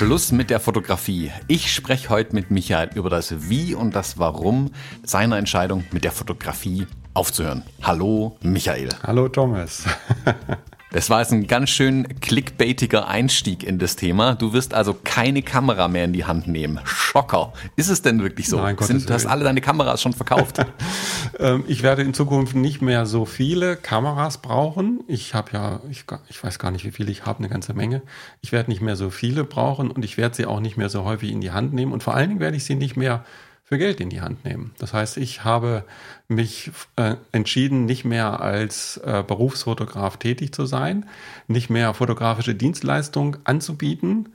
Schluss mit der Fotografie. Ich spreche heute mit Michael über das Wie und das Warum seiner Entscheidung mit der Fotografie aufzuhören. Hallo Michael. Hallo Thomas. Das war jetzt ein ganz schön clickbaitiger Einstieg in das Thema. Du wirst also keine Kamera mehr in die Hand nehmen. Schocker. Ist es denn wirklich so? Nein, Sind, du hast alle deine Kameras schon verkauft? Ähm, ich werde in Zukunft nicht mehr so viele Kameras brauchen. Ich habe ja, ich, ich, weiß gar nicht, wie viele ich habe, eine ganze Menge. Ich werde nicht mehr so viele brauchen und ich werde sie auch nicht mehr so häufig in die Hand nehmen. Und vor allen Dingen werde ich sie nicht mehr für Geld in die Hand nehmen. Das heißt, ich habe mich äh, entschieden, nicht mehr als äh, Berufsfotograf tätig zu sein, nicht mehr fotografische Dienstleistungen anzubieten.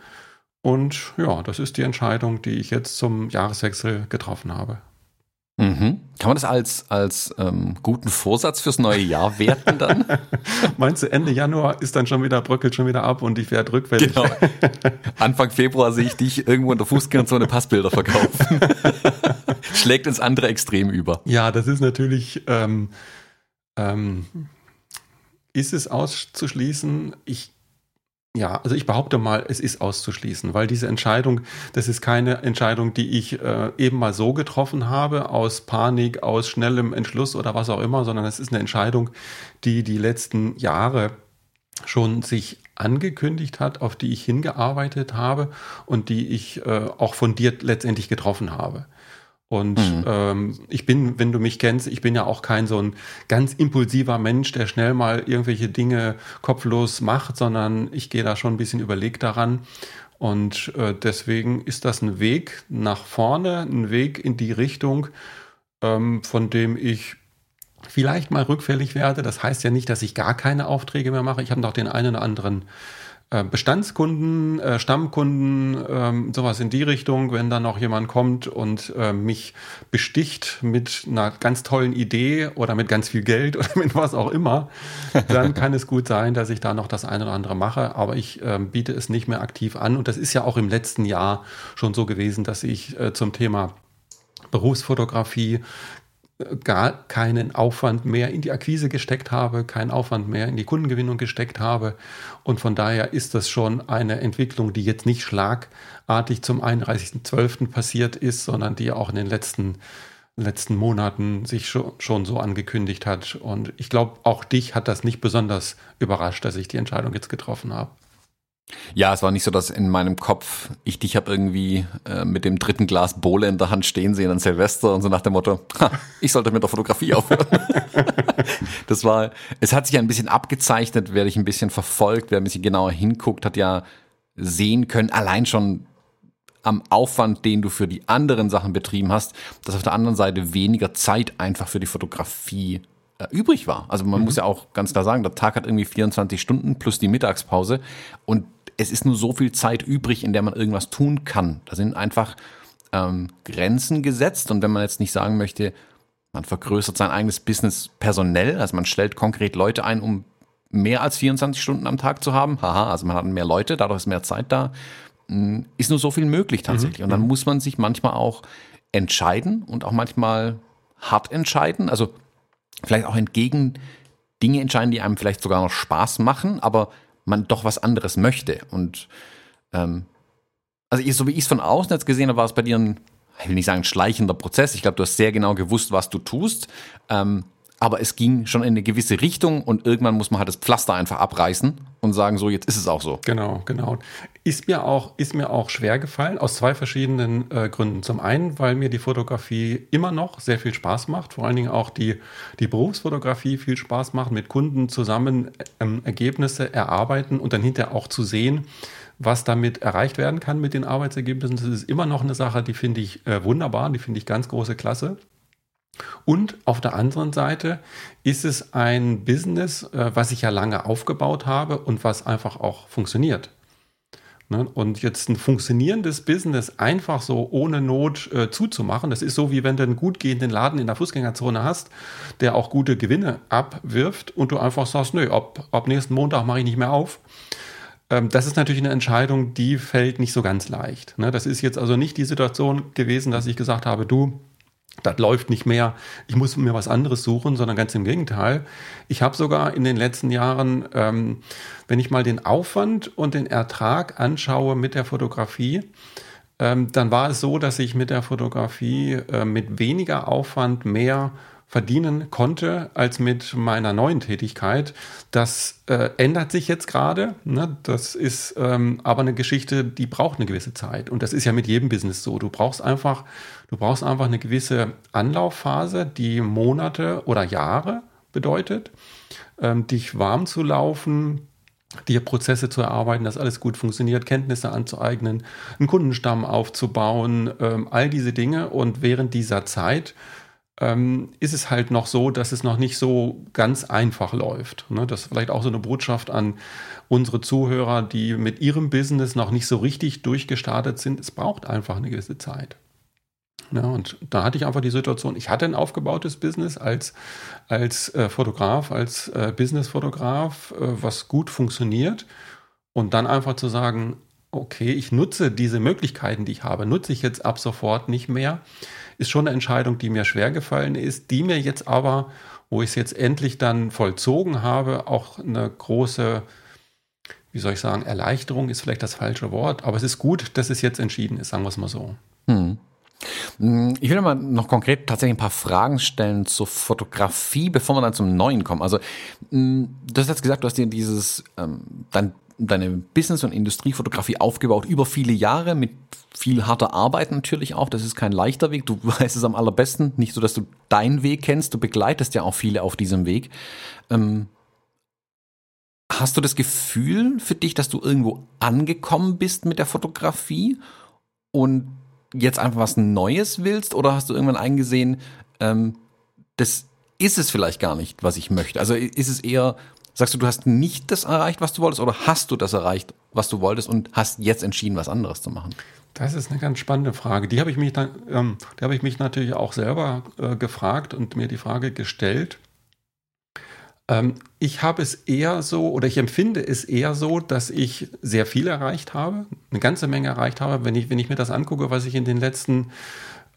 Und ja, das ist die Entscheidung, die ich jetzt zum Jahreswechsel getroffen habe. Mhm. Kann man das als, als ähm, guten Vorsatz fürs neue Jahr werten dann? Meinst du, Ende Januar ist dann schon wieder, bröckelt schon wieder ab und ich werde rückwärts? Genau. Anfang Februar sehe ich dich irgendwo in der Fußgängerzone Passbilder verkaufen. Schlägt ins andere Extrem über. Ja, das ist natürlich, ähm, ähm, ist es auszuschließen? Ich ja, also ich behaupte mal, es ist auszuschließen, weil diese Entscheidung, das ist keine Entscheidung, die ich äh, eben mal so getroffen habe, aus Panik, aus schnellem Entschluss oder was auch immer, sondern es ist eine Entscheidung, die die letzten Jahre schon sich angekündigt hat, auf die ich hingearbeitet habe und die ich äh, auch fundiert letztendlich getroffen habe. Und mhm. ähm, ich bin, wenn du mich kennst, ich bin ja auch kein so ein ganz impulsiver Mensch, der schnell mal irgendwelche Dinge kopflos macht, sondern ich gehe da schon ein bisschen überlegt daran. Und äh, deswegen ist das ein Weg nach vorne, ein Weg in die Richtung, ähm, von dem ich vielleicht mal rückfällig werde. Das heißt ja nicht, dass ich gar keine Aufträge mehr mache. Ich habe noch den einen oder anderen Bestandskunden, äh, Stammkunden, ähm, sowas in die Richtung, wenn dann noch jemand kommt und äh, mich besticht mit einer ganz tollen Idee oder mit ganz viel Geld oder mit was auch immer, dann kann es gut sein, dass ich da noch das eine oder andere mache, aber ich ähm, biete es nicht mehr aktiv an. Und das ist ja auch im letzten Jahr schon so gewesen, dass ich zum Thema Berufsfotografie gar keinen Aufwand mehr in die Akquise gesteckt habe, keinen Aufwand mehr in die Kundengewinnung gesteckt habe. Und von daher ist das schon eine Entwicklung, die jetzt nicht schlagartig zum 31.12. passiert ist, sondern die auch in den letzten, letzten Monaten sich schon, schon so angekündigt hat. Und ich glaube, auch dich hat das nicht besonders überrascht, dass ich die Entscheidung jetzt getroffen habe. Ja, es war nicht so, dass in meinem Kopf ich dich habe irgendwie äh, mit dem dritten Glas Bohle in der Hand stehen sehen an Silvester und so nach dem Motto, ha, ich sollte mit der Fotografie aufhören. das war, es hat sich ein bisschen abgezeichnet, wer dich ein bisschen verfolgt, wer ein bisschen genauer hinguckt, hat ja sehen können, allein schon am Aufwand, den du für die anderen Sachen betrieben hast, dass auf der anderen Seite weniger Zeit einfach für die Fotografie übrig war. Also man mhm. muss ja auch ganz klar sagen, der Tag hat irgendwie 24 Stunden plus die Mittagspause und es ist nur so viel Zeit übrig, in der man irgendwas tun kann. Da sind einfach ähm, Grenzen gesetzt und wenn man jetzt nicht sagen möchte, man vergrößert sein eigenes Business personell, also man stellt konkret Leute ein, um mehr als 24 Stunden am Tag zu haben, haha, also man hat mehr Leute, dadurch ist mehr Zeit da, hm, ist nur so viel möglich tatsächlich. Mhm. Und dann mhm. muss man sich manchmal auch entscheiden und auch manchmal hart entscheiden. Also vielleicht auch entgegen Dinge entscheiden, die einem vielleicht sogar noch Spaß machen, aber man doch was anderes möchte. Und ähm, also so wie ich es von außen jetzt gesehen habe, war es bei dir ein, ich will nicht sagen, schleichender Prozess. Ich glaube, du hast sehr genau gewusst, was du tust. Ähm, aber es ging schon in eine gewisse Richtung und irgendwann muss man halt das Pflaster einfach abreißen und sagen, so, jetzt ist es auch so. Genau, genau. Ist mir auch, ist mir auch schwer gefallen, aus zwei verschiedenen äh, Gründen. Zum einen, weil mir die Fotografie immer noch sehr viel Spaß macht, vor allen Dingen auch die, die Berufsfotografie viel Spaß macht, mit Kunden zusammen ähm, Ergebnisse erarbeiten und dann hinterher auch zu sehen, was damit erreicht werden kann mit den Arbeitsergebnissen. Das ist immer noch eine Sache, die finde ich äh, wunderbar, die finde ich ganz große Klasse. Und auf der anderen Seite ist es ein Business, äh, was ich ja lange aufgebaut habe und was einfach auch funktioniert. Ne? Und jetzt ein funktionierendes Business einfach so ohne Not äh, zuzumachen, das ist so wie wenn du einen gut gehenden Laden in der Fußgängerzone hast, der auch gute Gewinne abwirft und du einfach sagst, nö, ab, ab nächsten Montag mache ich nicht mehr auf. Ähm, das ist natürlich eine Entscheidung, die fällt nicht so ganz leicht. Ne? Das ist jetzt also nicht die Situation gewesen, dass ich gesagt habe, du, das läuft nicht mehr, ich muss mir was anderes suchen, sondern ganz im Gegenteil. Ich habe sogar in den letzten Jahren, ähm, wenn ich mal den Aufwand und den Ertrag anschaue mit der Fotografie, ähm, dann war es so, dass ich mit der Fotografie äh, mit weniger Aufwand mehr verdienen konnte als mit meiner neuen Tätigkeit. Das äh, ändert sich jetzt gerade. Ne? Das ist ähm, aber eine Geschichte, die braucht eine gewisse Zeit. Und das ist ja mit jedem Business so. Du brauchst einfach, du brauchst einfach eine gewisse Anlaufphase, die Monate oder Jahre bedeutet, ähm, dich warm zu laufen, dir Prozesse zu erarbeiten, dass alles gut funktioniert, Kenntnisse anzueignen, einen Kundenstamm aufzubauen, ähm, all diese Dinge. Und während dieser Zeit ähm, ist es halt noch so, dass es noch nicht so ganz einfach läuft. Ne? Das ist vielleicht auch so eine Botschaft an unsere Zuhörer, die mit ihrem Business noch nicht so richtig durchgestartet sind. Es braucht einfach eine gewisse Zeit. Ja, und da hatte ich einfach die Situation, ich hatte ein aufgebautes Business als, als äh, Fotograf, als äh, Businessfotograf, äh, was gut funktioniert. Und dann einfach zu sagen, okay, ich nutze diese Möglichkeiten, die ich habe, nutze ich jetzt ab sofort nicht mehr ist schon eine Entscheidung, die mir schwer gefallen ist, die mir jetzt aber, wo ich es jetzt endlich dann vollzogen habe, auch eine große, wie soll ich sagen, Erleichterung ist vielleicht das falsche Wort, aber es ist gut, dass es jetzt entschieden ist, sagen wir es mal so. Hm. Ich will mal noch konkret tatsächlich ein paar Fragen stellen zur Fotografie, bevor wir dann zum Neuen kommen. Also, du hast jetzt gesagt, du hast dir dieses, ähm, dein deine Business- und Industriefotografie aufgebaut über viele Jahre mit viel harter Arbeit natürlich auch. Das ist kein leichter Weg. Du weißt es am allerbesten. Nicht so, dass du deinen Weg kennst. Du begleitest ja auch viele auf diesem Weg. Ähm, hast du das Gefühl für dich, dass du irgendwo angekommen bist mit der Fotografie und jetzt einfach was Neues willst? Oder hast du irgendwann eingesehen, ähm, das ist es vielleicht gar nicht, was ich möchte? Also ist es eher Sagst du, du hast nicht das erreicht, was du wolltest, oder hast du das erreicht, was du wolltest und hast jetzt entschieden, was anderes zu machen? Das ist eine ganz spannende Frage. Die habe ich mich dann, ähm, die habe ich mich natürlich auch selber äh, gefragt und mir die Frage gestellt. Ähm, ich habe es eher so oder ich empfinde es eher so, dass ich sehr viel erreicht habe, eine ganze Menge erreicht habe. Wenn ich, wenn ich mir das angucke, was ich in den letzten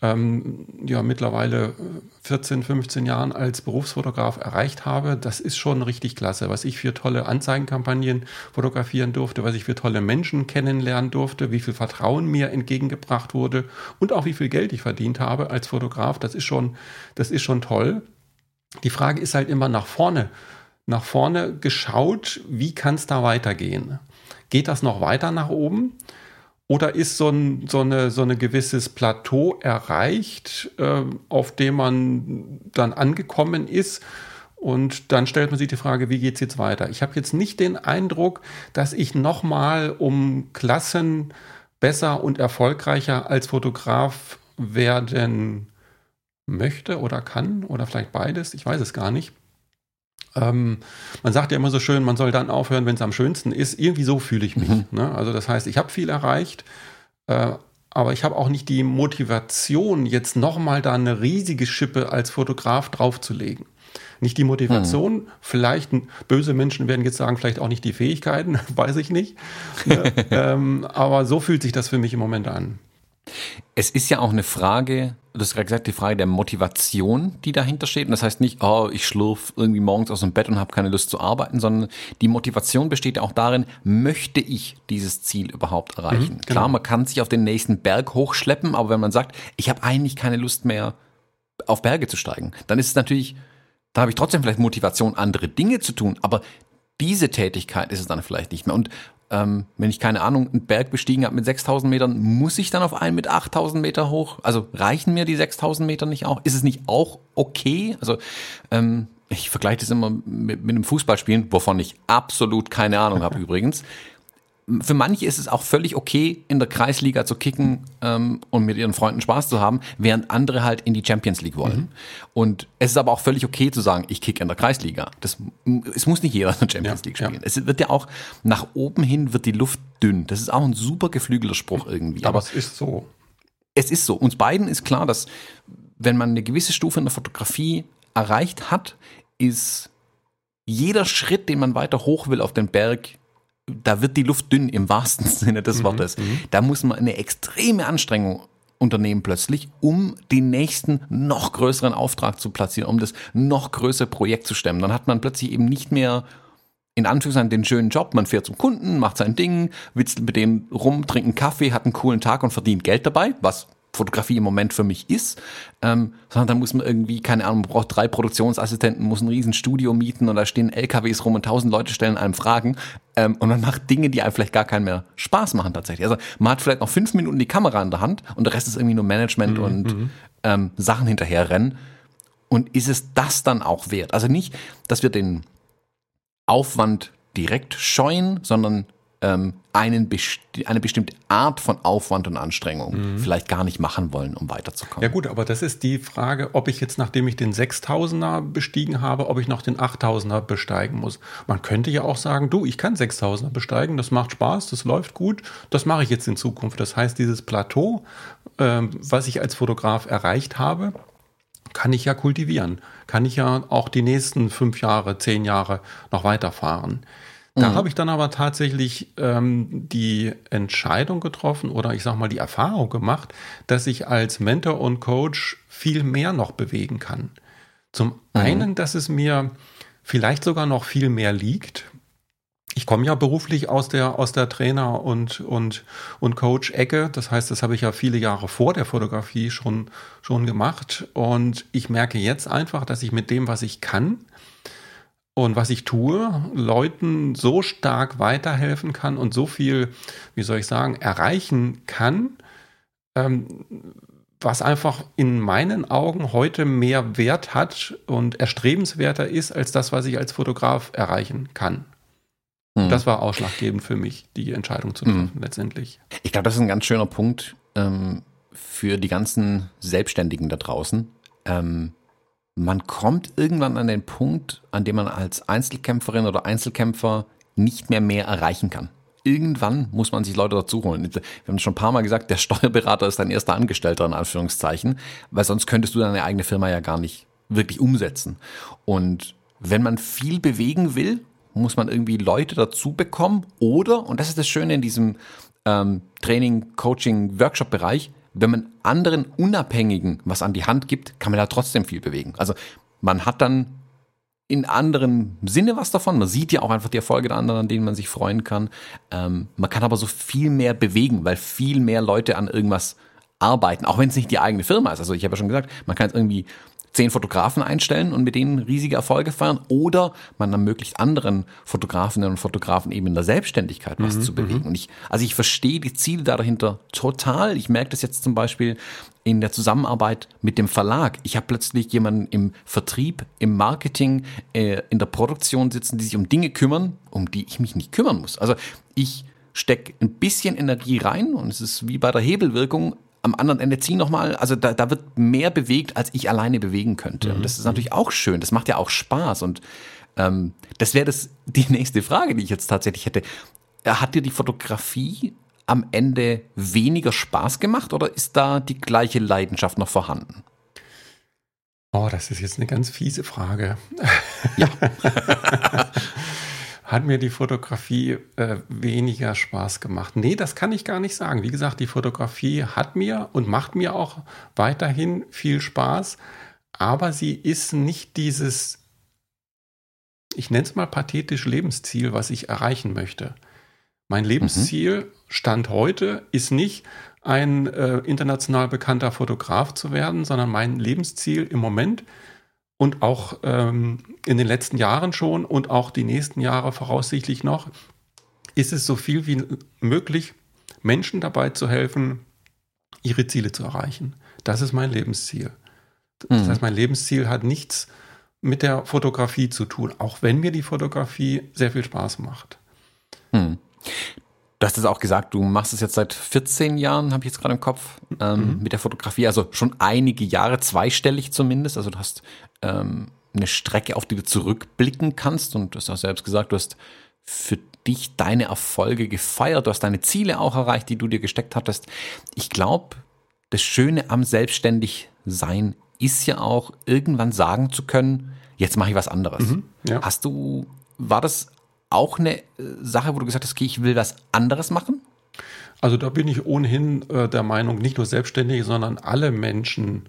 ähm, ja mittlerweile 14, 15 Jahren als Berufsfotograf erreicht habe, das ist schon richtig klasse. Was ich für tolle Anzeigenkampagnen fotografieren durfte, was ich für tolle Menschen kennenlernen durfte, wie viel Vertrauen mir entgegengebracht wurde und auch wie viel Geld ich verdient habe als Fotograf, das ist schon, das ist schon toll. Die Frage ist halt immer nach vorne, nach vorne geschaut, wie kann es da weitergehen? Geht das noch weiter nach oben? Oder ist so ein so eine, so eine gewisses Plateau erreicht, äh, auf dem man dann angekommen ist? Und dann stellt man sich die Frage, wie geht es jetzt weiter? Ich habe jetzt nicht den Eindruck, dass ich nochmal um Klassen besser und erfolgreicher als Fotograf werden möchte oder kann oder vielleicht beides. Ich weiß es gar nicht. Ähm, man sagt ja immer so schön, man soll dann aufhören, wenn es am schönsten ist. Irgendwie so fühle ich mich. Mhm. Ne? Also das heißt, ich habe viel erreicht, äh, aber ich habe auch nicht die Motivation, jetzt nochmal da eine riesige Schippe als Fotograf draufzulegen. Nicht die Motivation, mhm. vielleicht böse Menschen werden jetzt sagen, vielleicht auch nicht die Fähigkeiten, weiß ich nicht. Ne? ähm, aber so fühlt sich das für mich im Moment an. Es ist ja auch eine Frage, du hast gerade gesagt, die Frage der Motivation, die dahinter steht. Und das heißt nicht, oh, ich schlurf irgendwie morgens aus dem Bett und habe keine Lust zu arbeiten, sondern die Motivation besteht ja auch darin, möchte ich dieses Ziel überhaupt erreichen? Mhm, genau. Klar, man kann sich auf den nächsten Berg hochschleppen, aber wenn man sagt, ich habe eigentlich keine Lust mehr, auf Berge zu steigen, dann ist es natürlich, dann habe ich trotzdem vielleicht Motivation, andere Dinge zu tun, aber diese Tätigkeit ist es dann vielleicht nicht mehr. Und ähm, wenn ich keine Ahnung, einen Berg bestiegen habe mit 6000 Metern, muss ich dann auf einen mit 8000 Meter hoch? Also reichen mir die 6000 Meter nicht auch? Ist es nicht auch okay? Also ähm, ich vergleiche das immer mit, mit einem Fußballspielen, wovon ich absolut keine Ahnung habe übrigens für manche ist es auch völlig okay, in der Kreisliga zu kicken ähm, und mit ihren Freunden Spaß zu haben, während andere halt in die Champions League wollen. Mhm. Und es ist aber auch völlig okay zu sagen, ich kicke in der Kreisliga. Das, es muss nicht jeder in der Champions ja, League spielen. Ja. Es wird ja auch nach oben hin wird die Luft dünn. Das ist auch ein super geflügelter Spruch irgendwie. Aber, aber es ist so. Es ist so. Uns beiden ist klar, dass wenn man eine gewisse Stufe in der Fotografie erreicht hat, ist jeder Schritt, den man weiter hoch will auf den Berg, da wird die Luft dünn im wahrsten Sinne des mhm, Wortes. Mhm, da muss man eine extreme Anstrengung Unternehmen plötzlich, um den nächsten noch größeren Auftrag zu platzieren, um das noch größere Projekt zu stemmen. Dann hat man plötzlich eben nicht mehr in Anführungszeichen den schönen Job. Man fährt zum Kunden, macht sein Ding, witzelt mit dem rum, trinkt einen Kaffee, hat einen coolen Tag und verdient Geld dabei, was Fotografie im Moment für mich ist, ähm, sondern dann muss man irgendwie, keine Ahnung, man braucht drei Produktionsassistenten, muss ein riesen Studio mieten und da stehen LKWs rum und tausend Leute stellen einem Fragen ähm, und man macht Dinge, die einem vielleicht gar keinen mehr Spaß machen tatsächlich. Also man hat vielleicht noch fünf Minuten die Kamera in der Hand und der Rest ist irgendwie nur Management mhm. und mhm. ähm, Sachen hinterherrennen. Und ist es das dann auch wert? Also nicht, dass wir den Aufwand direkt scheuen, sondern ähm, einen besti eine bestimmte Art von Aufwand und Anstrengung mhm. vielleicht gar nicht machen wollen, um weiterzukommen. Ja gut, aber das ist die Frage, ob ich jetzt, nachdem ich den 6000er bestiegen habe, ob ich noch den 8000er besteigen muss. Man könnte ja auch sagen, du, ich kann 6000er besteigen, das macht Spaß, das läuft gut, das mache ich jetzt in Zukunft. Das heißt, dieses Plateau, ähm, was ich als Fotograf erreicht habe, kann ich ja kultivieren, kann ich ja auch die nächsten fünf Jahre, zehn Jahre noch weiterfahren. Da mhm. habe ich dann aber tatsächlich ähm, die Entscheidung getroffen oder ich sage mal die Erfahrung gemacht, dass ich als Mentor und Coach viel mehr noch bewegen kann. Zum mhm. einen, dass es mir vielleicht sogar noch viel mehr liegt. Ich komme ja beruflich aus der, aus der Trainer- und, und, und Coach-Ecke. Das heißt, das habe ich ja viele Jahre vor der Fotografie schon, schon gemacht. Und ich merke jetzt einfach, dass ich mit dem, was ich kann, und was ich tue, Leuten so stark weiterhelfen kann und so viel, wie soll ich sagen, erreichen kann, ähm, was einfach in meinen Augen heute mehr Wert hat und erstrebenswerter ist als das, was ich als Fotograf erreichen kann. Mhm. Das war ausschlaggebend für mich, die Entscheidung zu treffen, mhm. letztendlich. Ich glaube, das ist ein ganz schöner Punkt ähm, für die ganzen Selbstständigen da draußen. Ähm, man kommt irgendwann an den Punkt, an dem man als Einzelkämpferin oder Einzelkämpfer nicht mehr mehr erreichen kann. Irgendwann muss man sich Leute dazu holen. Wir haben schon ein paar Mal gesagt, der Steuerberater ist dein erster Angestellter in Anführungszeichen, weil sonst könntest du deine eigene Firma ja gar nicht wirklich umsetzen. Und wenn man viel bewegen will, muss man irgendwie Leute dazu bekommen oder, und das ist das Schöne in diesem ähm, Training, Coaching, Workshop-Bereich, wenn man anderen Unabhängigen was an die Hand gibt, kann man da trotzdem viel bewegen. Also man hat dann in anderem Sinne was davon. Man sieht ja auch einfach die Erfolge der anderen, an denen man sich freuen kann. Ähm, man kann aber so viel mehr bewegen, weil viel mehr Leute an irgendwas arbeiten, auch wenn es nicht die eigene Firma ist. Also ich habe ja schon gesagt, man kann jetzt irgendwie zehn Fotografen einstellen und mit denen riesige Erfolge feiern oder man ermöglicht anderen Fotografinnen und Fotografen eben in der Selbstständigkeit was mhm, zu bewegen. Mhm. Und ich, also ich verstehe die Ziele dahinter total. Ich merke das jetzt zum Beispiel in der Zusammenarbeit mit dem Verlag. Ich habe plötzlich jemanden im Vertrieb, im Marketing, äh, in der Produktion sitzen, die sich um Dinge kümmern, um die ich mich nicht kümmern muss. Also ich stecke ein bisschen Energie rein und es ist wie bei der Hebelwirkung am anderen Ende ziehen nochmal. Also da, da wird mehr bewegt, als ich alleine bewegen könnte. Und das ist natürlich auch schön. Das macht ja auch Spaß. Und ähm, das wäre das die nächste Frage, die ich jetzt tatsächlich hätte. Hat dir die Fotografie am Ende weniger Spaß gemacht oder ist da die gleiche Leidenschaft noch vorhanden? Oh, das ist jetzt eine ganz fiese Frage. Ja. hat mir die Fotografie äh, weniger Spaß gemacht. Nee, das kann ich gar nicht sagen. Wie gesagt, die Fotografie hat mir und macht mir auch weiterhin viel Spaß, aber sie ist nicht dieses, ich nenne es mal pathetisch Lebensziel, was ich erreichen möchte. Mein Lebensziel, mhm. Stand heute, ist nicht, ein äh, international bekannter Fotograf zu werden, sondern mein Lebensziel im Moment ist, und auch ähm, in den letzten Jahren schon und auch die nächsten Jahre voraussichtlich noch, ist es so viel wie möglich, Menschen dabei zu helfen, ihre Ziele zu erreichen. Das ist mein Lebensziel. Das mhm. heißt, mein Lebensziel hat nichts mit der Fotografie zu tun, auch wenn mir die Fotografie sehr viel Spaß macht. Mhm. Du hast es auch gesagt, du machst es jetzt seit 14 Jahren, habe ich jetzt gerade im Kopf, ähm, mhm. mit der Fotografie. Also schon einige Jahre, zweistellig zumindest. Also du hast ähm, eine Strecke, auf die du zurückblicken kannst. Und du hast auch selbst gesagt, du hast für dich deine Erfolge gefeiert. Du hast deine Ziele auch erreicht, die du dir gesteckt hattest. Ich glaube, das Schöne am Selbstständigsein ist ja auch, irgendwann sagen zu können, jetzt mache ich was anderes. Mhm, ja. Hast du, war das auch eine äh, Sache, wo du gesagt hast, okay, ich will was anderes machen? Also da bin ich ohnehin äh, der Meinung, nicht nur Selbstständige, sondern alle Menschen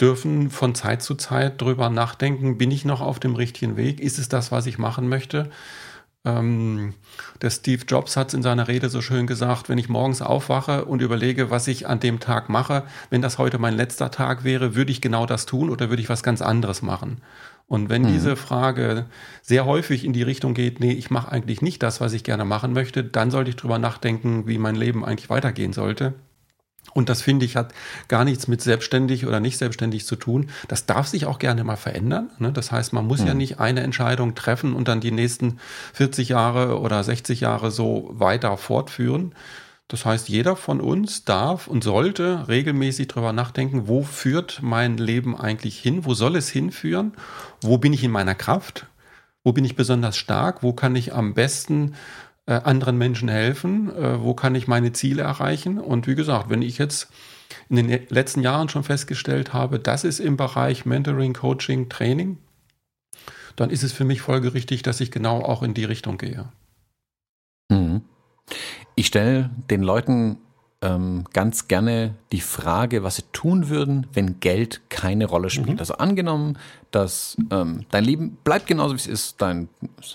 dürfen von Zeit zu Zeit drüber nachdenken, bin ich noch auf dem richtigen Weg? Ist es das, was ich machen möchte? Ähm, der Steve Jobs hat es in seiner Rede so schön gesagt, wenn ich morgens aufwache und überlege, was ich an dem Tag mache, wenn das heute mein letzter Tag wäre, würde ich genau das tun oder würde ich was ganz anderes machen? Und wenn mhm. diese Frage sehr häufig in die Richtung geht, nee, ich mache eigentlich nicht das, was ich gerne machen möchte, dann sollte ich drüber nachdenken, wie mein Leben eigentlich weitergehen sollte. Und das finde ich hat gar nichts mit selbstständig oder nicht selbstständig zu tun. Das darf sich auch gerne mal verändern. Ne? Das heißt, man muss mhm. ja nicht eine Entscheidung treffen und dann die nächsten 40 Jahre oder 60 Jahre so weiter fortführen. Das heißt, jeder von uns darf und sollte regelmäßig darüber nachdenken, wo führt mein Leben eigentlich hin? Wo soll es hinführen? Wo bin ich in meiner Kraft? Wo bin ich besonders stark? Wo kann ich am besten äh, anderen Menschen helfen? Äh, wo kann ich meine Ziele erreichen? Und wie gesagt, wenn ich jetzt in den letzten Jahren schon festgestellt habe, das ist im Bereich Mentoring, Coaching, Training, dann ist es für mich folgerichtig, dass ich genau auch in die Richtung gehe. Mhm. Ich stelle den Leuten ähm, ganz gerne die Frage, was sie tun würden, wenn Geld keine Rolle spielt. Mhm. Also angenommen, dass ähm, dein Leben bleibt genauso wie es ist, dein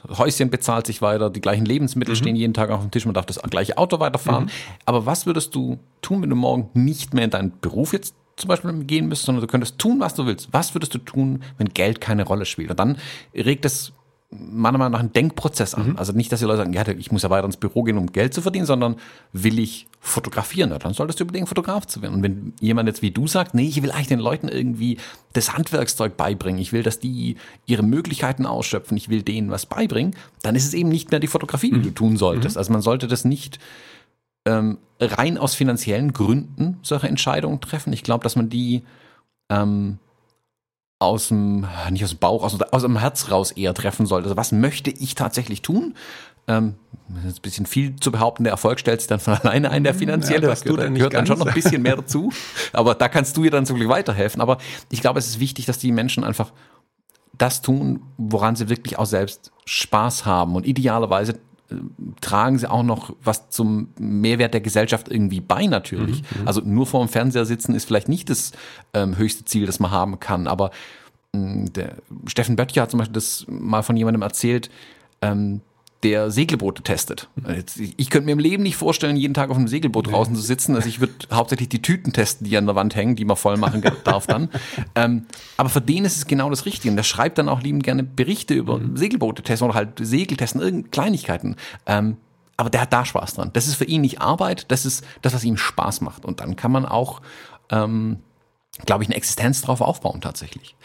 Häuschen bezahlt sich weiter, die gleichen Lebensmittel mhm. stehen jeden Tag auf dem Tisch, man darf das gleiche Auto weiterfahren. Mhm. Aber was würdest du tun, wenn du morgen nicht mehr in deinen Beruf jetzt zum Beispiel gehen müsstest, sondern du könntest tun, was du willst. Was würdest du tun, wenn Geld keine Rolle spielt? Und dann regt es meiner Meinung nach einen Denkprozess an. Mhm. Also nicht, dass die Leute sagen, ja, ich muss ja weiter ins Büro gehen, um Geld zu verdienen, sondern will ich fotografieren? Ja, dann solltest du überlegen, Fotograf zu werden. Und wenn jemand jetzt wie du sagt, nee, ich will eigentlich den Leuten irgendwie das Handwerkszeug beibringen, ich will, dass die ihre Möglichkeiten ausschöpfen, ich will denen was beibringen, dann ist es eben nicht mehr die Fotografie, die mhm. du tun solltest. Mhm. Also man sollte das nicht ähm, rein aus finanziellen Gründen solche Entscheidungen treffen. Ich glaube, dass man die ähm, aus dem, nicht aus dem Bauch, aus, aus dem Herz raus eher treffen sollte. Also was möchte ich tatsächlich tun? Ähm, das ist ein bisschen viel zu behaupten, der Erfolg stellt sich dann von alleine ein, der finanzielle. Ja, das gehört, gehört dann schon noch ein bisschen mehr dazu. Aber da kannst du ihr dann zum Glück weiterhelfen. Aber ich glaube, es ist wichtig, dass die Menschen einfach das tun, woran sie wirklich auch selbst Spaß haben. Und idealerweise tragen sie auch noch was zum Mehrwert der Gesellschaft irgendwie bei natürlich. Mhm, mhm. also nur vor dem Fernseher sitzen ist vielleicht nicht das ähm, höchste Ziel, das man haben kann. Aber ähm, der Steffen Böttcher hat zum Beispiel das mal von jemandem erzählt, ähm, der Segelboote testet. Ich könnte mir im Leben nicht vorstellen, jeden Tag auf einem Segelboot draußen zu sitzen. Also ich würde hauptsächlich die Tüten testen, die an der Wand hängen, die man voll machen darf dann. Ähm, aber für den ist es genau das Richtige. Und der schreibt dann auch liebend gerne Berichte über mhm. Segelboote testen oder halt Segeltesten, irgendeine Kleinigkeiten. Ähm, aber der hat da Spaß dran. Das ist für ihn nicht Arbeit, das ist das, was ihm Spaß macht. Und dann kann man auch, ähm, glaube ich, eine Existenz drauf aufbauen tatsächlich.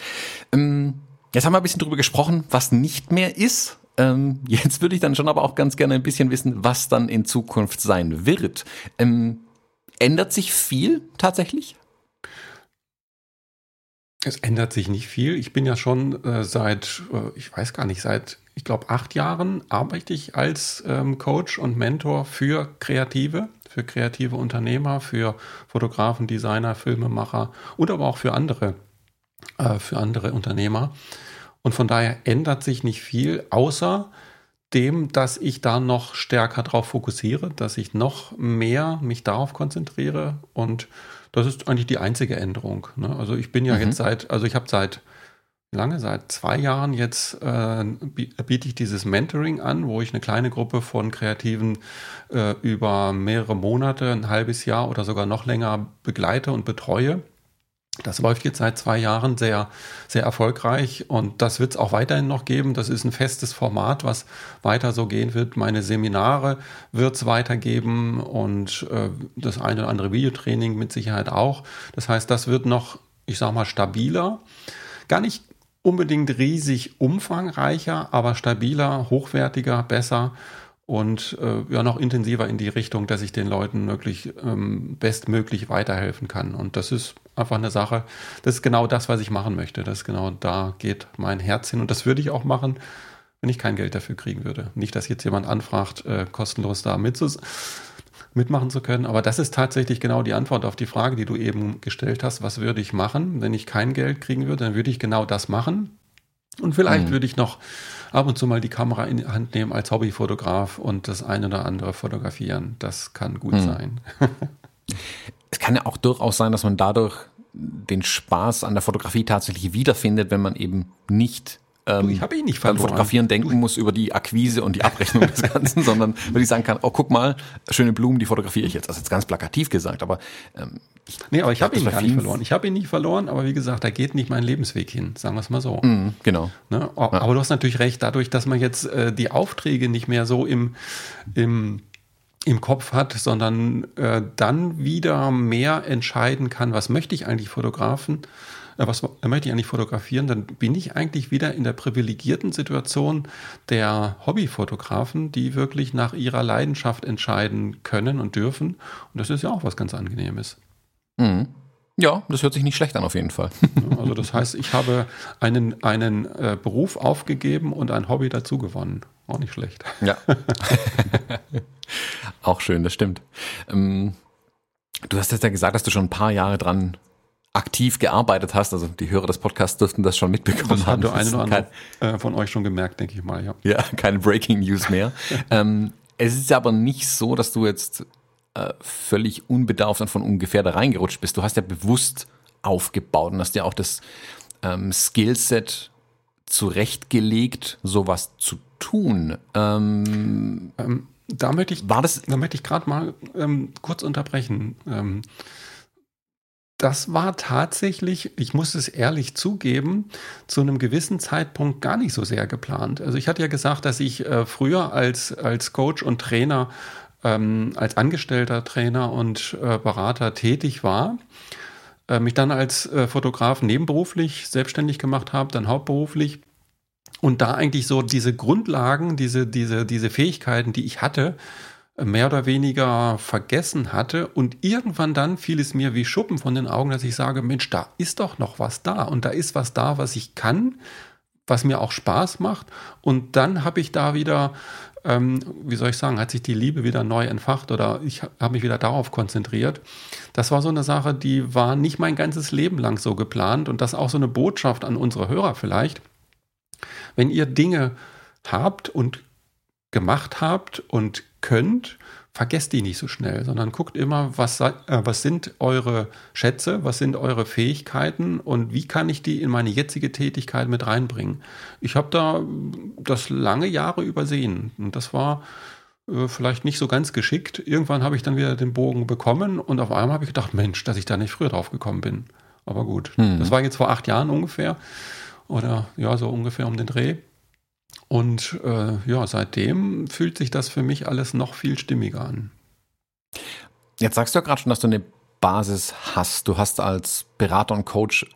Ähm, jetzt haben wir ein bisschen drüber gesprochen, was nicht mehr ist ähm, jetzt würde ich dann schon aber auch ganz gerne ein bisschen wissen, was dann in Zukunft sein wird. Ähm, ändert sich viel tatsächlich? Es ändert sich nicht viel. Ich bin ja schon äh, seit, äh, ich weiß gar nicht, seit, ich glaube, acht Jahren arbeite ich als ähm, Coach und Mentor für Kreative, für kreative Unternehmer, für Fotografen, Designer, Filmemacher und aber auch für andere, äh, für andere Unternehmer. Und von daher ändert sich nicht viel, außer dem, dass ich da noch stärker drauf fokussiere, dass ich noch mehr mich darauf konzentriere. Und das ist eigentlich die einzige Änderung. Ne? Also ich bin ja mhm. jetzt seit, also ich habe seit lange, seit zwei Jahren jetzt äh, biete ich dieses Mentoring an, wo ich eine kleine Gruppe von Kreativen äh, über mehrere Monate, ein halbes Jahr oder sogar noch länger begleite und betreue. Das läuft jetzt seit zwei Jahren sehr, sehr erfolgreich und das wird es auch weiterhin noch geben. Das ist ein festes Format, was weiter so gehen wird. Meine Seminare wird es weitergeben und äh, das eine oder andere Videotraining mit Sicherheit auch. Das heißt, das wird noch, ich sag mal, stabiler. Gar nicht unbedingt riesig umfangreicher, aber stabiler, hochwertiger, besser und äh, ja noch intensiver in die Richtung, dass ich den Leuten wirklich ähm, bestmöglich weiterhelfen kann. Und das ist einfach eine Sache, das ist genau das, was ich machen möchte. Das ist genau da geht mein Herz hin. Und das würde ich auch machen, wenn ich kein Geld dafür kriegen würde. Nicht, dass jetzt jemand anfragt, äh, kostenlos da mitzus mitmachen zu können. Aber das ist tatsächlich genau die Antwort auf die Frage, die du eben gestellt hast. Was würde ich machen, wenn ich kein Geld kriegen würde? Dann würde ich genau das machen. Und vielleicht mhm. würde ich noch ab und zu mal die Kamera in die Hand nehmen als Hobbyfotograf und das eine oder andere fotografieren. Das kann gut mhm. sein. es kann ja auch durchaus sein, dass man dadurch den Spaß an der Fotografie tatsächlich wiederfindet, wenn man eben nicht ähm, ich habe ihn nicht verloren. Fotografieren denken du. muss über die Akquise und die Abrechnung des Ganzen, sondern weil ich sagen kann, oh guck mal, schöne Blumen, die fotografiere ich jetzt. Das ist jetzt ganz plakativ gesagt, aber ähm, ich, nee, aber ich habe ihn gar nicht verloren. Ich habe ihn nicht verloren, aber wie gesagt, da geht nicht mein Lebensweg hin, sagen wir es mal so. Mm, genau. Ne? Aber ja. du hast natürlich recht, dadurch, dass man jetzt äh, die Aufträge nicht mehr so im, im im Kopf hat, sondern äh, dann wieder mehr entscheiden kann, was möchte ich eigentlich fotografen äh, was möchte ich eigentlich fotografieren, dann bin ich eigentlich wieder in der privilegierten Situation der Hobbyfotografen, die wirklich nach ihrer Leidenschaft entscheiden können und dürfen. Und das ist ja auch was ganz Angenehmes. Mhm. Ja, das hört sich nicht schlecht an auf jeden Fall. Also das heißt, ich habe einen, einen äh, Beruf aufgegeben und ein Hobby dazu gewonnen. Auch nicht schlecht. Ja. auch schön, das stimmt. Ähm, du hast jetzt ja gesagt, dass du schon ein paar Jahre dran aktiv gearbeitet hast. Also die Hörer des Podcasts dürften das schon mitbekommen das haben. Das hat der eine oder andere äh, von euch schon gemerkt, denke ich mal. Ja, ja keine Breaking News mehr. ähm, es ist aber nicht so, dass du jetzt äh, völlig unbedarft und von ungefähr da reingerutscht bist. Du hast ja bewusst aufgebaut und hast ja auch das ähm, Skillset zurechtgelegt, sowas zu tun. Ähm, ähm, da möchte ich, war das, da möchte ich gerade mal ähm, kurz unterbrechen. Ähm, das war tatsächlich, ich muss es ehrlich zugeben, zu einem gewissen Zeitpunkt gar nicht so sehr geplant. Also ich hatte ja gesagt, dass ich äh, früher als, als Coach und Trainer, ähm, als angestellter Trainer und äh, Berater tätig war, äh, mich dann als äh, Fotograf nebenberuflich selbstständig gemacht habe, dann hauptberuflich und da eigentlich so diese Grundlagen, diese, diese, diese Fähigkeiten, die ich hatte, mehr oder weniger vergessen hatte. Und irgendwann dann fiel es mir wie Schuppen von den Augen, dass ich sage, Mensch, da ist doch noch was da. Und da ist was da, was ich kann, was mir auch Spaß macht. Und dann habe ich da wieder, ähm, wie soll ich sagen, hat sich die Liebe wieder neu entfacht oder ich habe mich wieder darauf konzentriert. Das war so eine Sache, die war nicht mein ganzes Leben lang so geplant. Und das auch so eine Botschaft an unsere Hörer vielleicht. Wenn ihr Dinge habt und gemacht habt und könnt, vergesst die nicht so schnell, sondern guckt immer, was, äh, was sind eure Schätze, was sind eure Fähigkeiten und wie kann ich die in meine jetzige Tätigkeit mit reinbringen. Ich habe da das lange Jahre übersehen und das war äh, vielleicht nicht so ganz geschickt. Irgendwann habe ich dann wieder den Bogen bekommen und auf einmal habe ich gedacht, Mensch, dass ich da nicht früher drauf gekommen bin. Aber gut, hm. das war jetzt vor acht Jahren ungefähr oder ja, so ungefähr um den Dreh. Und äh, ja, seitdem fühlt sich das für mich alles noch viel stimmiger an. Jetzt sagst du ja gerade schon, dass du eine Basis hast. Du hast als Berater und Coach,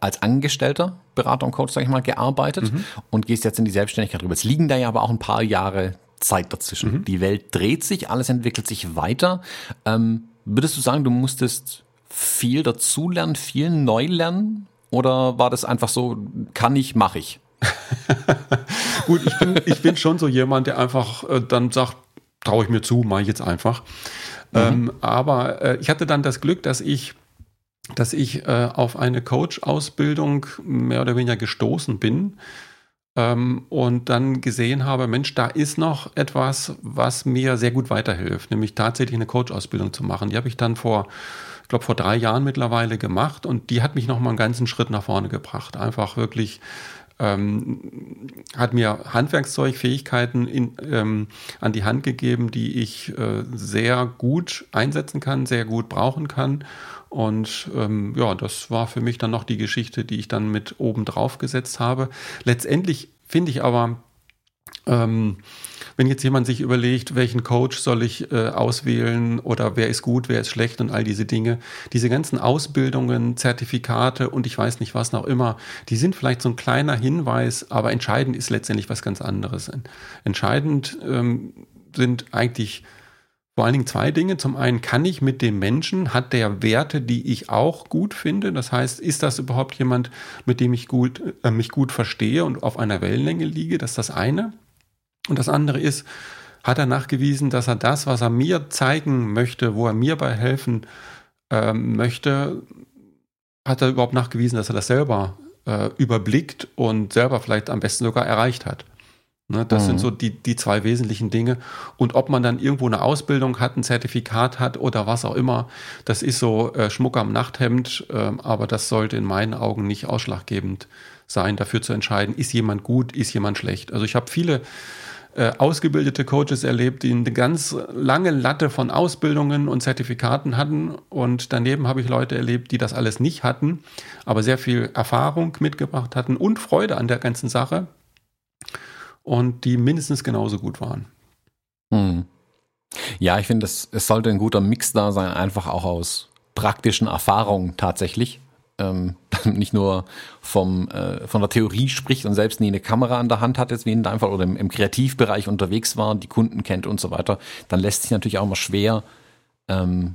als Angestellter Berater und Coach, sag ich mal, gearbeitet mhm. und gehst jetzt in die Selbstständigkeit rüber. Jetzt liegen da ja aber auch ein paar Jahre Zeit dazwischen. Mhm. Die Welt dreht sich, alles entwickelt sich weiter. Ähm, würdest du sagen, du musstest viel dazulernen, viel neu lernen? Oder war das einfach so, kann ich, mache ich? Gut, ich bin, ich bin schon so jemand, der einfach äh, dann sagt, traue ich mir zu, mache ich jetzt einfach. Mhm. Ähm, aber äh, ich hatte dann das Glück, dass ich dass ich äh, auf eine Coach-Ausbildung mehr oder weniger gestoßen bin ähm, und dann gesehen habe, Mensch, da ist noch etwas, was mir sehr gut weiterhilft, nämlich tatsächlich eine Coach-Ausbildung zu machen. Die habe ich dann vor, ich glaube, vor drei Jahren mittlerweile gemacht und die hat mich noch mal einen ganzen Schritt nach vorne gebracht. Einfach wirklich ähm, hat mir Handwerkszeug, Fähigkeiten in, ähm, an die Hand gegeben, die ich äh, sehr gut einsetzen kann, sehr gut brauchen kann. Und ähm, ja, das war für mich dann noch die Geschichte, die ich dann mit oben drauf gesetzt habe. Letztendlich finde ich aber, ähm, wenn jetzt jemand sich überlegt, welchen Coach soll ich äh, auswählen oder wer ist gut, wer ist schlecht und all diese Dinge, diese ganzen Ausbildungen, Zertifikate und ich weiß nicht was noch immer, die sind vielleicht so ein kleiner Hinweis, aber entscheidend ist letztendlich was ganz anderes. Entscheidend ähm, sind eigentlich vor allen Dingen zwei Dinge. Zum einen kann ich mit dem Menschen, hat der Werte, die ich auch gut finde. Das heißt, ist das überhaupt jemand, mit dem ich gut, äh, mich gut verstehe und auf einer Wellenlänge liege? Das ist das eine. Und das andere ist, hat er nachgewiesen, dass er das, was er mir zeigen möchte, wo er mir bei helfen ähm, möchte, hat er überhaupt nachgewiesen, dass er das selber äh, überblickt und selber vielleicht am besten sogar erreicht hat. Ne, das mhm. sind so die, die zwei wesentlichen Dinge. Und ob man dann irgendwo eine Ausbildung hat, ein Zertifikat hat oder was auch immer, das ist so äh, Schmuck am Nachthemd, äh, aber das sollte in meinen Augen nicht ausschlaggebend sein, dafür zu entscheiden, ist jemand gut, ist jemand schlecht. Also ich habe viele äh, ausgebildete Coaches erlebt, die eine ganz lange Latte von Ausbildungen und Zertifikaten hatten. Und daneben habe ich Leute erlebt, die das alles nicht hatten, aber sehr viel Erfahrung mitgebracht hatten und Freude an der ganzen Sache und die mindestens genauso gut waren. Hm. Ja, ich finde, es, sollte ein guter Mix da sein, einfach auch aus praktischen Erfahrungen tatsächlich. Ähm, nicht nur vom, äh, von der Theorie spricht und selbst nie eine Kamera an der Hand hat, jetzt wie in deinem Fall, oder im, im Kreativbereich unterwegs war, die Kunden kennt und so weiter, dann lässt sich natürlich auch immer schwer ähm,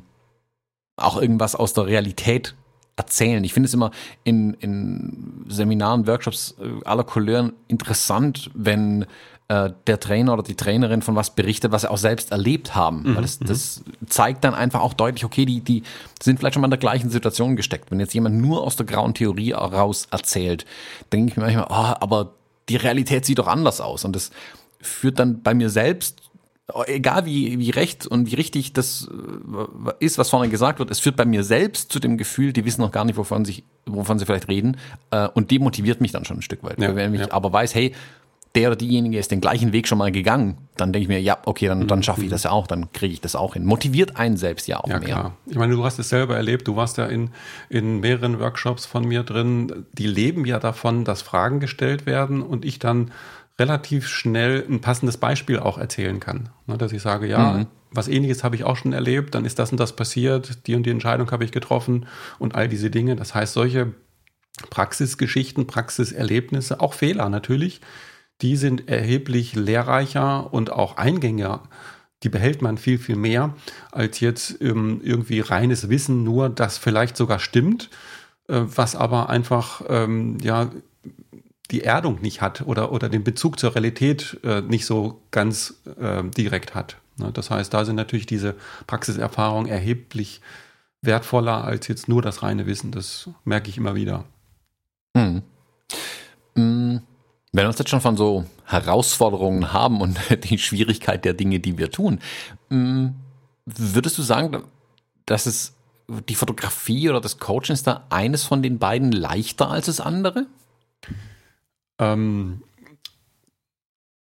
auch irgendwas aus der Realität erzählen. Ich finde es immer in, in Seminaren, Workshops äh, aller Couleuren interessant, wenn äh, der Trainer oder die Trainerin von was berichtet, was sie auch selbst erlebt haben. Mhm. Weil das, mhm. das zeigt dann einfach auch deutlich, okay, die, die sind vielleicht schon mal in der gleichen Situation gesteckt. Wenn jetzt jemand nur aus der grauen Theorie heraus erzählt, denke ich mir manchmal, oh, aber die Realität sieht doch anders aus. Und das führt dann bei mir selbst egal wie, wie recht und wie richtig das äh, ist, was vorne gesagt wird, es führt bei mir selbst zu dem Gefühl, die wissen noch gar nicht, wovon, sich, wovon sie vielleicht reden. Äh, und demotiviert mich dann schon ein Stück weit. Ja, Wenn ich ja. aber weiß, hey, der oder diejenige ist den gleichen Weg schon mal gegangen, dann denke ich mir, ja, okay, dann, dann schaffe ich das ja auch, dann kriege ich das auch hin. Motiviert einen selbst ja auch ja, mehr. Klar. Ich meine, du hast es selber erlebt, du warst ja in, in mehreren Workshops von mir drin, die leben ja davon, dass Fragen gestellt werden und ich dann relativ schnell ein passendes Beispiel auch erzählen kann. Ne, dass ich sage, ja, mhm. was ähnliches habe ich auch schon erlebt, dann ist das und das passiert, die und die Entscheidung habe ich getroffen und all diese Dinge. Das heißt, solche Praxisgeschichten, Praxiserlebnisse, auch Fehler natürlich, die sind erheblich lehrreicher und auch eingängiger. Die behält man viel, viel mehr als jetzt ähm, irgendwie reines Wissen, nur das vielleicht sogar stimmt, äh, was aber einfach ähm, ja die Erdung nicht hat oder, oder den Bezug zur Realität äh, nicht so ganz äh, direkt hat. Ne? Das heißt, da sind natürlich diese Praxiserfahrungen erheblich wertvoller als jetzt nur das reine Wissen. Das merke ich immer wieder. Hm. Hm. Wenn wir uns jetzt schon von so Herausforderungen haben und die Schwierigkeit der Dinge, die wir tun, hm, würdest du sagen, dass es die Fotografie oder das Coaching ist da eines von den beiden leichter als das andere? Ähm,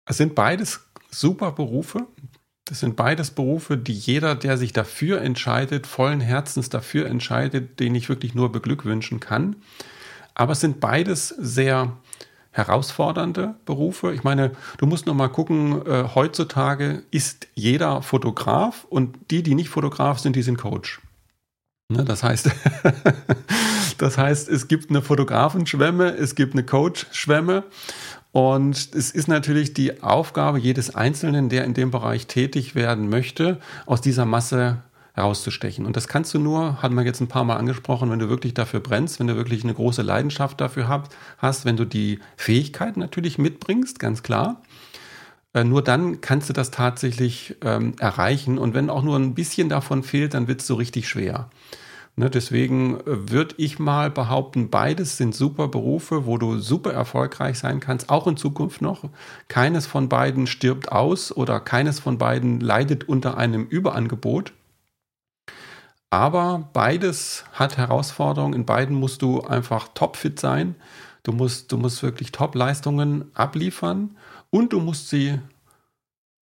es sind beides super Berufe. Das sind beides Berufe, die jeder, der sich dafür entscheidet, vollen Herzens dafür entscheidet, den ich wirklich nur beglückwünschen kann. Aber es sind beides sehr herausfordernde Berufe. Ich meine, du musst noch mal gucken, äh, heutzutage ist jeder Fotograf und die, die nicht Fotograf sind, die sind Coach. Ne, das heißt, das heißt, es gibt eine Fotografenschwemme, es gibt eine Coach-Schwemme. Und es ist natürlich die Aufgabe jedes Einzelnen, der in dem Bereich tätig werden möchte, aus dieser Masse herauszustechen. Und das kannst du nur, hatten wir jetzt ein paar Mal angesprochen, wenn du wirklich dafür brennst, wenn du wirklich eine große Leidenschaft dafür hast, wenn du die Fähigkeiten natürlich mitbringst, ganz klar. Äh, nur dann kannst du das tatsächlich ähm, erreichen. Und wenn auch nur ein bisschen davon fehlt, dann wird es so richtig schwer. Ne, deswegen äh, würde ich mal behaupten, beides sind super Berufe, wo du super erfolgreich sein kannst, auch in Zukunft noch. Keines von beiden stirbt aus oder keines von beiden leidet unter einem Überangebot. Aber beides hat Herausforderungen. In beiden musst du einfach topfit sein. Du musst, du musst wirklich Top-Leistungen abliefern und du musst sie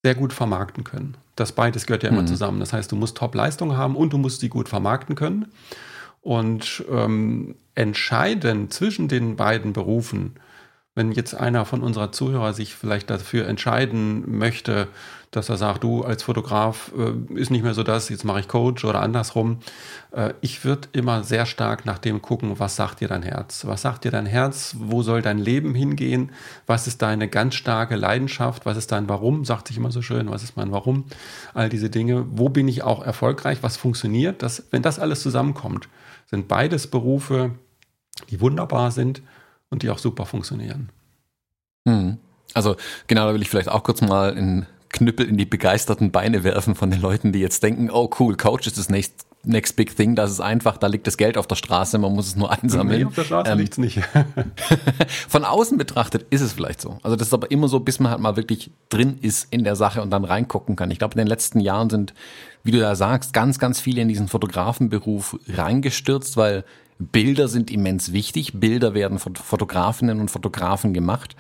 sehr gut vermarkten können. Das beides gehört ja immer mhm. zusammen. Das heißt, du musst Top-Leistung haben und du musst sie gut vermarkten können. Und ähm, entscheidend zwischen den beiden Berufen wenn jetzt einer von unserer Zuhörer sich vielleicht dafür entscheiden möchte, dass er sagt, du als Fotograf äh, ist nicht mehr so das, jetzt mache ich Coach oder andersrum. Äh, ich würde immer sehr stark nach dem gucken, was sagt dir dein Herz? Was sagt dir dein Herz? Wo soll dein Leben hingehen? Was ist deine ganz starke Leidenschaft? Was ist dein Warum? Sagt sich immer so schön, was ist mein Warum? All diese Dinge. Wo bin ich auch erfolgreich? Was funktioniert? Das, wenn das alles zusammenkommt, sind beides Berufe, die wunderbar sind und die auch super funktionieren. Hm. Also genau, da will ich vielleicht auch kurz mal einen Knüppel in die begeisterten Beine werfen von den Leuten, die jetzt denken, oh cool, Coach ist das nächst Next Big Thing, das ist einfach, da liegt das Geld auf der Straße, man muss es nur einsammeln. Nee, auf der Straße ähm, liegt es nicht. von außen betrachtet ist es vielleicht so. Also das ist aber immer so, bis man halt mal wirklich drin ist in der Sache und dann reingucken kann. Ich glaube, in den letzten Jahren sind, wie du da sagst, ganz, ganz viele in diesen Fotografenberuf reingestürzt, weil Bilder sind immens wichtig. Bilder werden von Fotografinnen und Fotografen gemacht.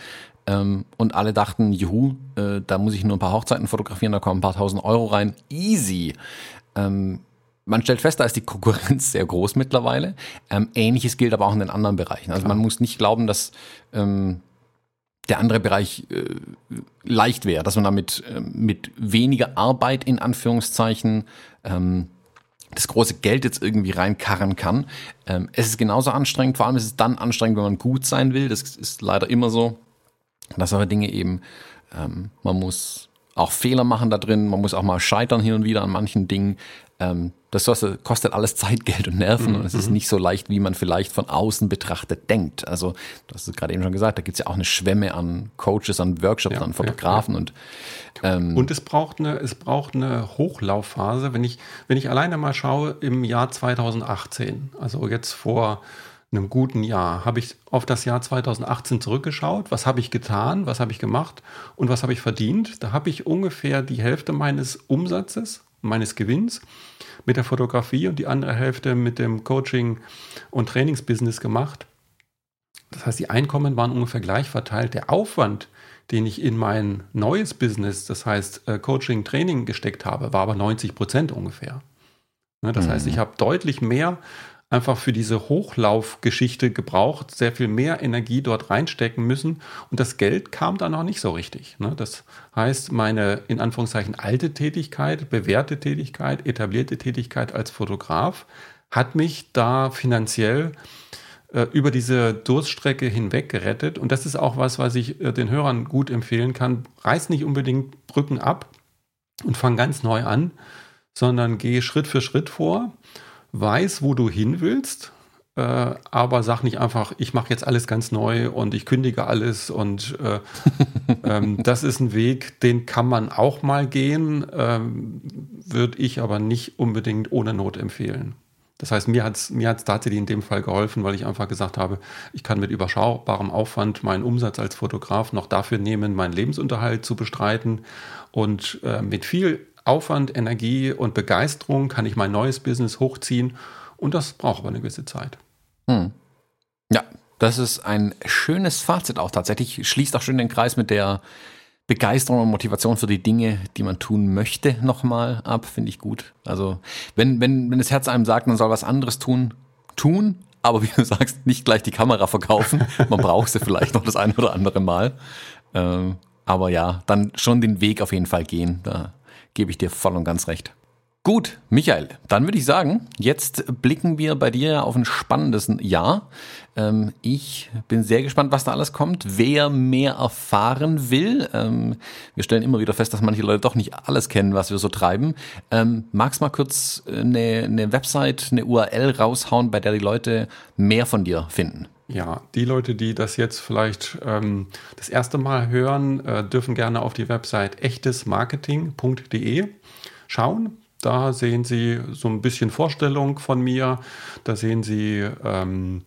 Ähm, und alle dachten, juhu, äh, da muss ich nur ein paar Hochzeiten fotografieren, da kommen ein paar tausend Euro rein. Easy. Ähm, man stellt fest, da ist die Konkurrenz sehr groß mittlerweile. Ähm, Ähnliches gilt aber auch in den anderen Bereichen. Also man muss nicht glauben, dass der andere Bereich äh, leicht wäre, dass man damit äh, mit weniger Arbeit in Anführungszeichen ähm, das große Geld jetzt irgendwie reinkarren kann. Ähm, es ist genauso anstrengend, vor allem ist es dann anstrengend, wenn man gut sein will. Das ist leider immer so. Das aber Dinge eben, ähm, man muss auch Fehler machen da drin, man muss auch mal scheitern hin und wieder an manchen Dingen. Ähm, das kostet alles Zeit, Geld und Nerven und es ist mhm. nicht so leicht, wie man vielleicht von außen betrachtet denkt. Also, du hast es gerade eben schon gesagt, da gibt es ja auch eine Schwemme an Coaches, an Workshops, ja, an Fotografen ja, ja. und ähm, und es braucht eine, es braucht eine Hochlaufphase. Wenn ich, wenn ich alleine mal schaue, im Jahr 2018, also jetzt vor einem guten Jahr, habe ich auf das Jahr 2018 zurückgeschaut. Was habe ich getan? Was habe ich gemacht? Und was habe ich verdient? Da habe ich ungefähr die Hälfte meines Umsatzes, meines Gewinns mit der Fotografie und die andere Hälfte mit dem Coaching- und Trainingsbusiness gemacht. Das heißt, die Einkommen waren ungefähr gleich verteilt. Der Aufwand, den ich in mein neues Business, das heißt äh, Coaching, Training gesteckt habe, war aber 90 Prozent ungefähr. Ne, das mhm. heißt, ich habe deutlich mehr einfach für diese Hochlaufgeschichte gebraucht, sehr viel mehr Energie dort reinstecken müssen und das Geld kam dann noch nicht so richtig. Ne? Das heißt, meine in Anführungszeichen alte Tätigkeit, bewährte Tätigkeit, etablierte Tätigkeit als Fotograf hat mich da finanziell äh, über diese Durststrecke hinweg gerettet und das ist auch was, was ich äh, den Hörern gut empfehlen kann. Reiß nicht unbedingt Brücken ab und fang ganz neu an, sondern geh Schritt für Schritt vor weiß, wo du hin willst, äh, aber sag nicht einfach, ich mache jetzt alles ganz neu und ich kündige alles und äh, ähm, das ist ein Weg, den kann man auch mal gehen, ähm, würde ich aber nicht unbedingt ohne Not empfehlen. Das heißt, mir hat es mir hat's tatsächlich in dem Fall geholfen, weil ich einfach gesagt habe, ich kann mit überschaubarem Aufwand meinen Umsatz als Fotograf noch dafür nehmen, meinen Lebensunterhalt zu bestreiten. Und äh, mit viel Aufwand, Energie und Begeisterung kann ich mein neues Business hochziehen und das braucht aber eine gewisse Zeit. Hm. Ja, das ist ein schönes Fazit auch tatsächlich. Schließt auch schön den Kreis mit der Begeisterung und Motivation für die Dinge, die man tun möchte, nochmal ab. Finde ich gut. Also, wenn, wenn, wenn das Herz einem sagt, man soll was anderes tun, tun, aber wie du sagst, nicht gleich die Kamera verkaufen. Man braucht sie vielleicht noch das ein oder andere Mal. Ähm, aber ja, dann schon den Weg auf jeden Fall gehen. Da gebe ich dir voll und ganz recht. Gut, Michael, dann würde ich sagen, jetzt blicken wir bei dir auf ein spannendes Jahr. Ähm, ich bin sehr gespannt, was da alles kommt. Wer mehr erfahren will, ähm, wir stellen immer wieder fest, dass manche Leute doch nicht alles kennen, was wir so treiben. Ähm, magst mal kurz eine, eine Website, eine URL raushauen, bei der die Leute mehr von dir finden? Ja, die Leute, die das jetzt vielleicht ähm, das erste Mal hören, äh, dürfen gerne auf die Website echtesmarketing.de schauen. Da sehen Sie so ein bisschen Vorstellung von mir. Da sehen Sie ähm,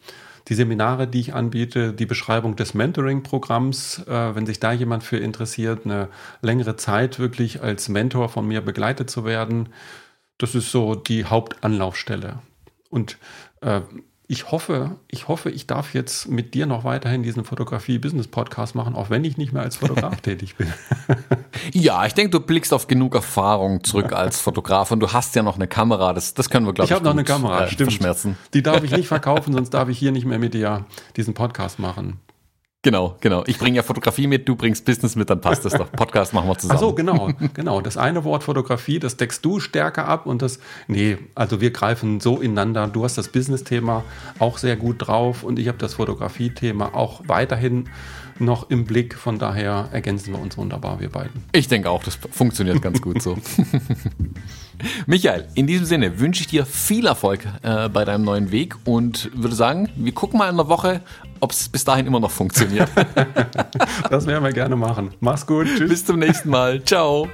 die Seminare, die ich anbiete, die Beschreibung des Mentoring-Programms, äh, wenn sich da jemand für interessiert, eine längere Zeit wirklich als Mentor von mir begleitet zu werden. Das ist so die Hauptanlaufstelle. Und äh, ich hoffe, ich hoffe, ich darf jetzt mit dir noch weiterhin diesen Fotografie-Business-Podcast machen, auch wenn ich nicht mehr als Fotograf tätig bin. ja, ich denke, du blickst auf genug Erfahrung zurück als Fotograf und du hast ja noch eine Kamera. Das, das können wir, glaube ich, Ich habe noch eine Kamera, äh, stimmt. Die darf ich nicht verkaufen, sonst darf ich hier nicht mehr mit dir diesen Podcast machen. Genau, genau. Ich bringe ja Fotografie mit, du bringst Business mit, dann passt das doch. Podcast machen wir zusammen. Ach so, genau, genau. Das eine Wort Fotografie, das deckst du stärker ab und das, nee, also wir greifen so ineinander. Du hast das Business-Thema auch sehr gut drauf und ich habe das Fotografie-Thema auch weiterhin noch im Blick. Von daher ergänzen wir uns wunderbar, wir beiden. Ich denke auch, das funktioniert ganz gut so. Michael, in diesem Sinne wünsche ich dir viel Erfolg äh, bei deinem neuen Weg und würde sagen, wir gucken mal in der Woche, ob es bis dahin immer noch funktioniert. das werden wir gerne machen. Mach's gut. Tschüss. Bis zum nächsten Mal. Ciao.